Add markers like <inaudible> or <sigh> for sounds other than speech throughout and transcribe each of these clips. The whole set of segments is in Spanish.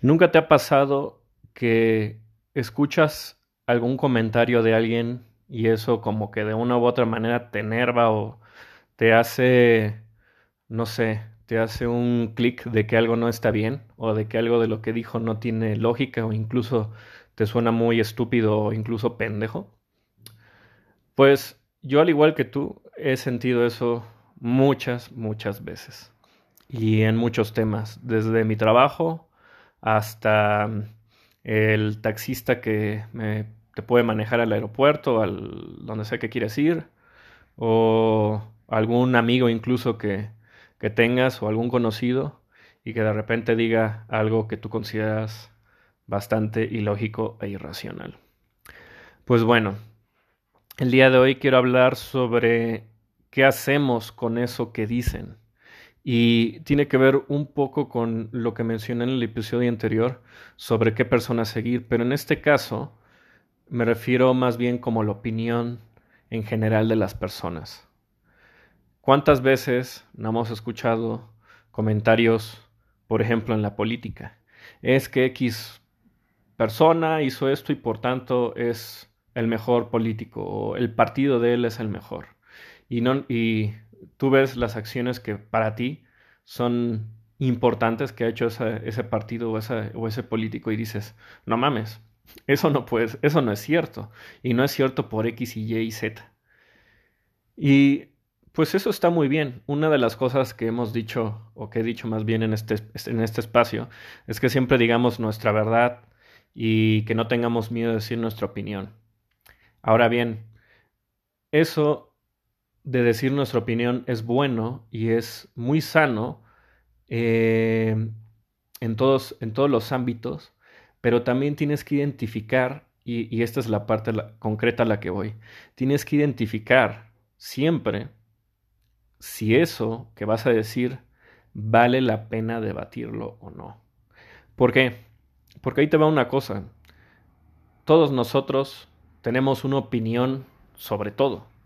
¿Nunca te ha pasado que escuchas algún comentario de alguien y eso como que de una u otra manera te enerva o te hace, no sé, te hace un clic de que algo no está bien o de que algo de lo que dijo no tiene lógica o incluso te suena muy estúpido o incluso pendejo? Pues yo al igual que tú he sentido eso muchas, muchas veces y en muchos temas, desde mi trabajo hasta el taxista que me, te puede manejar al aeropuerto, al donde sea que quieras ir, o algún amigo incluso que, que tengas o algún conocido y que de repente diga algo que tú consideras bastante ilógico e irracional. Pues bueno, el día de hoy quiero hablar sobre qué hacemos con eso que dicen. Y tiene que ver un poco con lo que mencioné en el episodio anterior sobre qué persona seguir, pero en este caso me refiero más bien como la opinión en general de las personas. ¿Cuántas veces no hemos escuchado comentarios, por ejemplo, en la política? Es que X persona hizo esto y por tanto es el mejor político o el partido de él es el mejor. Y, no, tú ves las acciones que para ti son importantes que ha hecho ese partido o, ese político y dices, no mames, eso no puedes, eso no es cierto. Y no es cierto por X y Y y Z. Y pues eso está muy bien. Una de las cosas que hemos dicho, o que he dicho más bien en este, en este espacio, es que siempre digamos nuestra verdad y que no tengamos miedo de decir nuestra opinión. Ahora bien, eso de decir nuestra opinión es bueno y es muy sano eh, en, todos, en todos los ámbitos, pero también tienes que identificar, y, esta es la parte concreta a la que voy, tienes que identificar siempre si eso que vas a decir vale la pena debatirlo o no. ¿Por qué? Porque ahí te va una cosa. Todos nosotros tenemos una opinión sobre todo.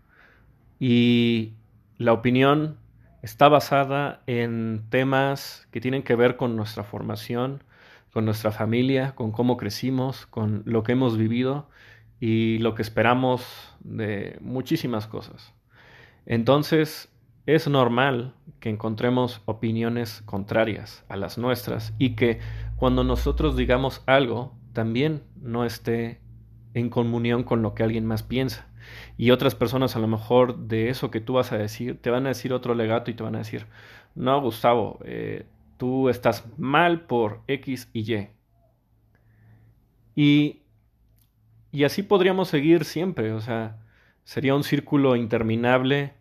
Y la opinión está basada en temas que tienen que ver con nuestra formación, con nuestra familia, con cómo crecimos, con lo que hemos vivido y lo que esperamos de muchísimas cosas. Entonces, es normal que encontremos opiniones contrarias a las nuestras y que cuando nosotros digamos algo, también no esté en comunión con lo que alguien más piensa. Y otras personas a lo mejor de eso que tú vas a decir, te van a decir otro legato y te van a decir, no, Gustavo, eh, tú estás mal por X y Y. Y, y así podríamos seguir siempre, o sea, sería un círculo interminable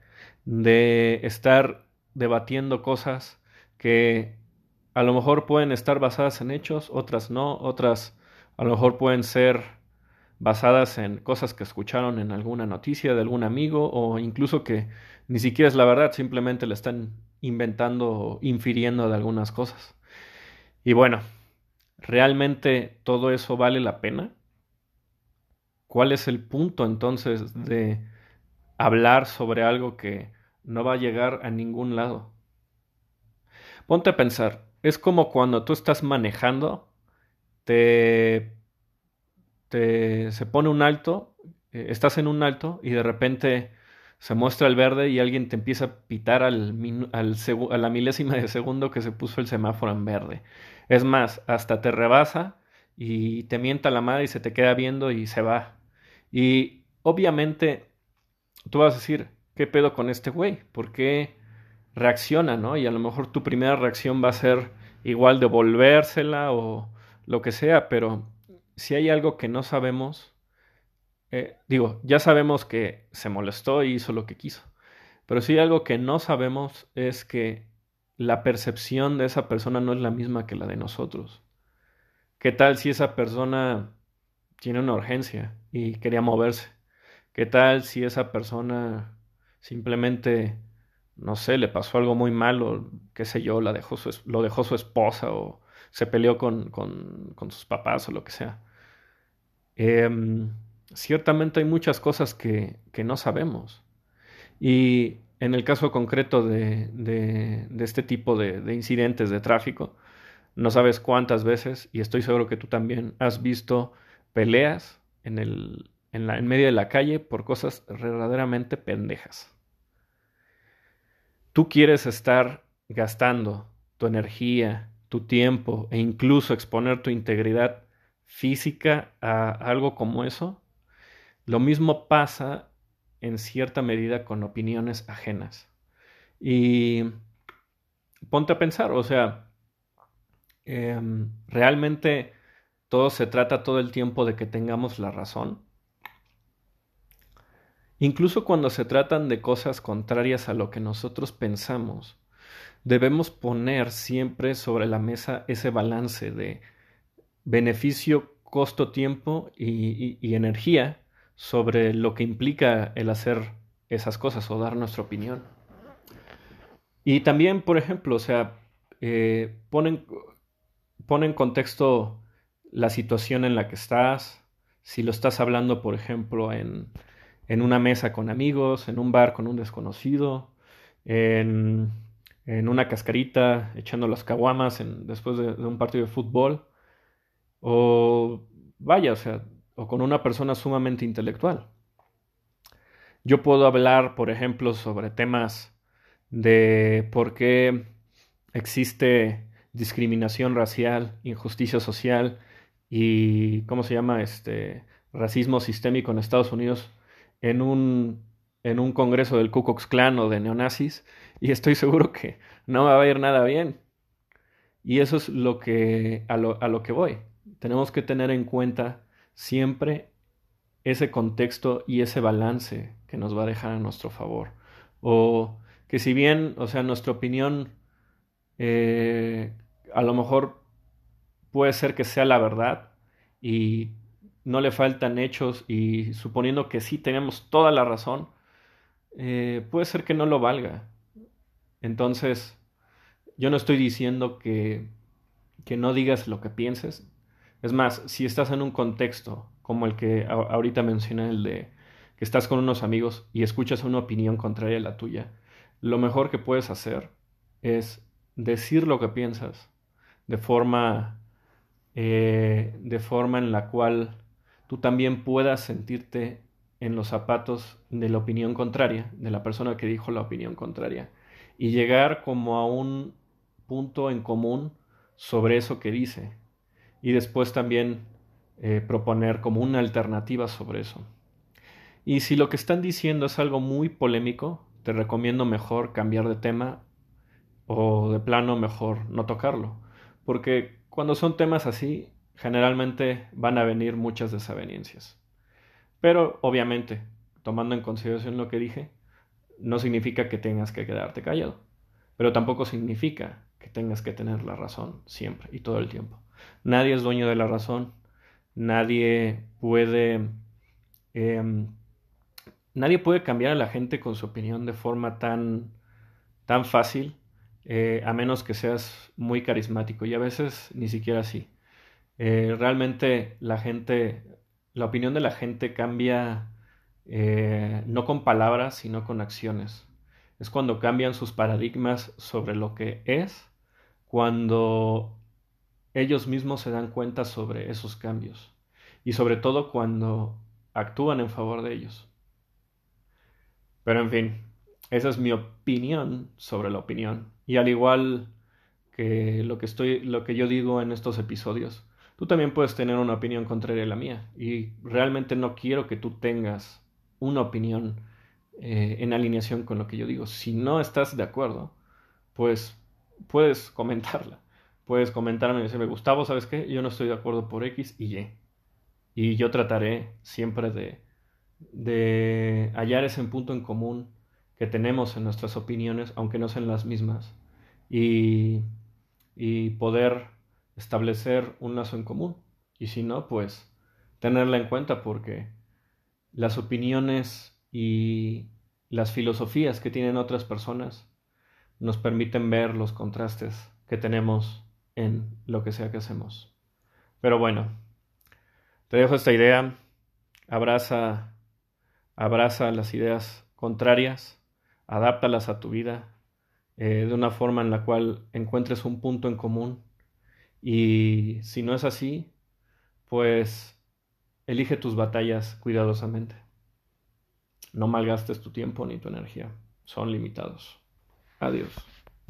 de estar debatiendo cosas que a lo mejor pueden estar basadas en hechos, otras no, otras a lo mejor pueden ser basadas en cosas que escucharon en alguna noticia de algún amigo o incluso que ni siquiera es la verdad, simplemente le están inventando o infiriendo de algunas cosas. Y bueno, ¿realmente todo eso vale la pena? ¿Cuál es el punto entonces de hablar sobre algo que no va a llegar a ningún lado? Ponte a pensar, es como cuando tú estás manejando, te se pone un alto, eh, estás en un alto y de repente se muestra el verde y alguien te empieza a pitar al, al a la milésima de segundo que se puso el semáforo en verde. Es más, hasta te rebasa y te mienta la madre y se te queda viendo y se va. Y obviamente tú vas a decir, ¿qué pedo con este güey? ¿Por qué reacciona, no? Y a lo mejor tu primera reacción va a ser igual devolvérsela o lo que sea, pero si hay algo que no sabemos, eh, digo, ya sabemos que se molestó y hizo lo que quiso, pero si hay algo que no sabemos es que la percepción de esa persona no es la misma que la de nosotros. ¿Qué tal si esa persona tiene una urgencia y quería moverse? ¿Qué tal si esa persona simplemente, no sé, le pasó algo muy malo, qué sé yo, la dejó lo dejó su esposa o se peleó con, con, con sus papás o lo que sea. Em, ciertamente hay muchas cosas que, que, no sabemos. Y en el caso concreto de, de, este tipo de, de, incidentes de tráfico, no sabes cuántas veces, y estoy seguro que tú también has visto peleas en, el, en, la, en medio de la calle por cosas verdaderamente pendejas. Tú quieres estar gastando tu energía, tu tiempo e incluso exponer tu integridad física a algo como eso. Lo mismo pasa en cierta medida con opiniones ajenas. Y ponte a pensar, o sea, em, realmente todo se trata todo el tiempo de que tengamos la razón. Incluso cuando se tratan de cosas contrarias a lo que nosotros pensamos, debemos poner siempre sobre la mesa ese balance de beneficio, costo, tiempo y, energía sobre lo que implica el hacer esas cosas o dar nuestra opinión. Y también, por ejemplo, o sea, eh, ponen, pone en contexto la situación en la que estás, si lo estás hablando, por ejemplo, en, en una mesa con amigos, en un bar con un desconocido, en, en una cascarita echando las caguamas después de, un partido de fútbol, o vaya, o sea, o con una persona sumamente intelectual. Yo puedo hablar, por ejemplo, sobre temas de por qué existe discriminación racial, injusticia social y, ¿cómo se llama? Este, racismo sistémico en Estados Unidos en un, en un congreso del Ku Klux Klan o de neonazis y estoy seguro que no va a ir nada bien. Y eso es lo que, a, lo, a lo que voy. Tenemos que tener en cuenta siempre ese contexto y ese balance que nos va a dejar a nuestro favor. O que si bien, o sea, nuestra opinión eh, a lo mejor puede ser que sea la verdad y no le faltan hechos y suponiendo que sí tenemos toda la razón, eh, puede ser que no lo valga. Entonces, yo no estoy diciendo que, que no digas lo que pienses. Es más, si estás en un contexto como el que ahorita mencioné, el de que estás con unos amigos y escuchas una opinión contraria a la tuya, lo mejor que puedes hacer es decir lo que piensas de forma, eh, de forma en la cual tú también puedas sentirte en los zapatos de la opinión contraria, de la persona que dijo la opinión contraria, y llegar como a un punto en común sobre eso que dice, y después también eh, proponer como una alternativa sobre eso. Y si lo que están diciendo es algo muy polémico, te recomiendo mejor cambiar de tema o de plano mejor no tocarlo, porque cuando son temas así, generalmente van a venir muchas desavenencias. Pero obviamente, tomando en consideración lo que dije, no significa que tengas que quedarte callado, pero tampoco significa que tengas que tener la razón siempre y todo el tiempo. Nadie es dueño de la razón, nadie puede... Em, nadie puede cambiar a la gente con su opinión de forma tan, tan fácil, eh, a menos que seas muy carismático, y a veces ni siquiera así. Eh, realmente la gente, la opinión de la gente cambia eh, no con palabras, sino con acciones. Es cuando cambian sus paradigmas sobre lo que es, cuando ellos mismos se dan cuenta sobre esos cambios y sobre todo cuando actúan en favor de ellos. Pero en fin, esa es mi opinión sobre la opinión. Y al igual que lo que estoy, lo que yo digo en estos episodios, tú también puedes tener una opinión contraria a la mía. Y realmente no quiero que tú tengas una opinión eh, en alineación con lo que yo digo. Si no estás de acuerdo, pues puedes <laughs> comentarla. Puedes comentarme y decirme, Gustavo, ¿sabes qué? Yo no estoy de acuerdo por X y Y. Y yo trataré siempre de, de hallar ese punto en común que tenemos en nuestras opiniones, aunque no sean las mismas, y, y poder establecer un lazo en común. Y si no, pues tenerla en cuenta porque las opiniones y las filosofías que tienen otras personas nos permiten ver los contrastes que tenemos en lo que sea que hacemos. Pero bueno, te dejo esta idea, abraza, abraza las ideas contrarias, adáptalas a tu vida eh, de una forma en la cual encuentres un punto en común Y si no es así, pues elige tus batallas cuidadosamente. No malgastes tu tiempo ni tu energía. Son limitados. Adiós.